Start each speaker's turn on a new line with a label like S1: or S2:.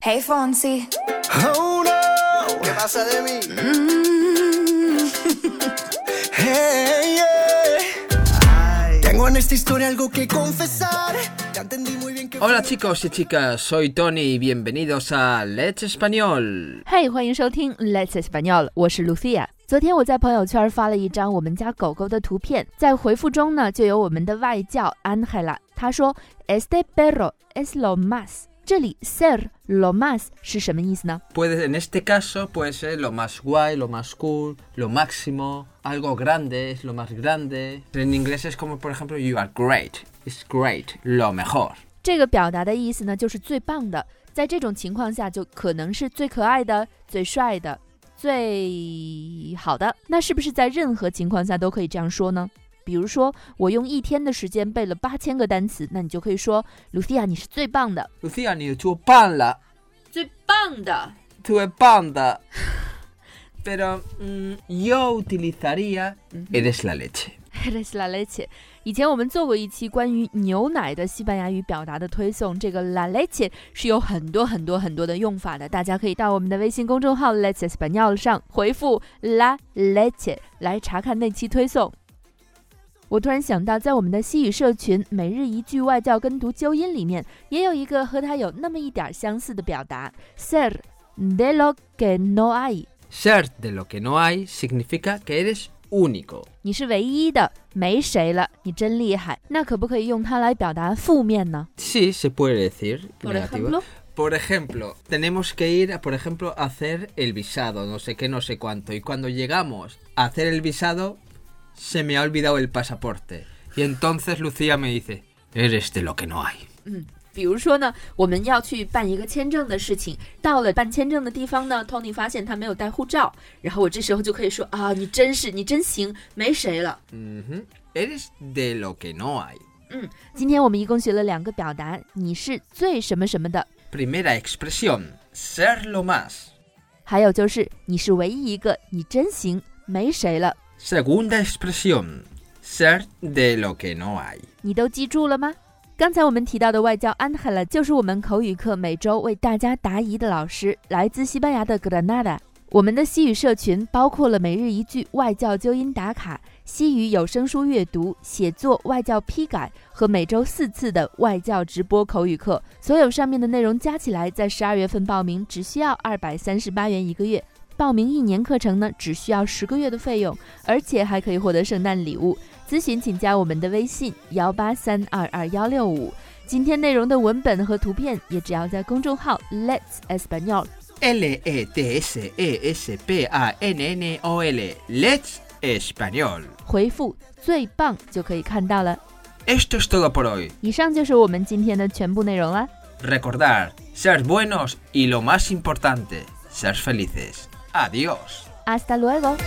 S1: Hey Fonsi.
S2: Oh no.
S3: ¿Qué pasa de mí?
S2: Hey, yeah. Tengo en esta historia algo que confesar. Ya entendí muy bien que.
S4: Hola chicos y chicas, soy Tony y bienvenidos a Let's Español。
S5: 嘿欢迎收听 Let's Español，我是 Lucia。昨天我在朋友圈发了一张我们家狗狗的图片，在回复中呢，就有我们的外教 Angela，她说 Este perro es lo más。 这里 ser lo más 是什么意思呢
S4: ？Puede, en este caso puede ser lo más guay, lo más cool, lo máximo, algo grande, es lo más grande. En inglés es como, por ejemplo, you are great, it's great, lo mejor.
S5: 这个表达的意思呢，就是最棒的。在这种情况下，就可能是最可爱的、最帅的、最好的。那是不是在任何情况下都可以这样说呢？比如说，我用一天的时间背了八千个单词，那你就可以说，Lucia，你是最棒的。
S4: Lucia，你做棒了，
S5: 最棒的，
S4: 最棒的。Pero、um, yo utilizaría eres la leche.
S5: Eres la leche。以前我们做过一期关于牛奶的西班牙语表达的推送，这个 la leche 是有很多很多很多的用法的，大家可以到我们的微信公众号 Let's e s p a n o l 上回复 la leche 来查看那期推送。我突然想到，在我们的西语社群每日一句外教跟读纠音里面，也有一个和它有那么一点相似的表达，ser de lo que no hay。
S4: Ser de lo que no hay significa que eres único.
S5: 你是唯一的，没谁了，你真厉害。那可不可以用它来表达负面呢
S4: Sí, se puede decir.
S5: ？Por
S4: negativo.
S5: ejemplo，
S4: Por ejemplo, tenemos que ir, a, por ejemplo, a hacer el visado, no sé qué, no sé cuánto. Y cuando llegamos a hacer el visado, se me ha olvidado el pasaporte. Y entonces Lucía me dice, eres de lo que no hay.
S5: 比如说呢，我们要去办一个签证的事情，到了办签证的地方呢，Tony 发现他没有带护照，然后我这时候就可以说啊，你真是，你真行，没谁了。
S4: Ujú. Eres de lo que no hay.
S5: 今天我们一共学了两个表达，你是最什么什么的，
S4: Primera expresión, ser lo más.
S5: 还有就是你是唯一一个，你真行，没谁了。
S4: Segunda expresión, ser de lo que no hay.
S5: 你都记住了吗？刚才我们提到的外教 Angela 就是我们口语课每周为大家答疑的老师，来自西班牙的 Granada。我们的西语社群包括了每日一句外教纠音打卡、西语有声书阅读、写作外教批改和每周四次的外教直播口语课。所有上面的内容加起来，在十二月份报名只需要二百三十八元一个月。报名一年课程呢，只需要十个月的费用，而且还可以获得圣诞礼物。咨询请加我们的微信幺八三二二幺六五。今天内容的文本和图片也只要在公众号 Let's Español
S4: L-E-T-S-E-S-P-A-N-N-O-L. Let's Español.
S5: 回复最棒就可以看到了。
S4: Esto es todo por hoy.
S5: 以上就是我们今天的全部内容啦。
S4: Recordar, ser buenos y lo más importante, ser felices. Adiós.
S5: Hasta luego。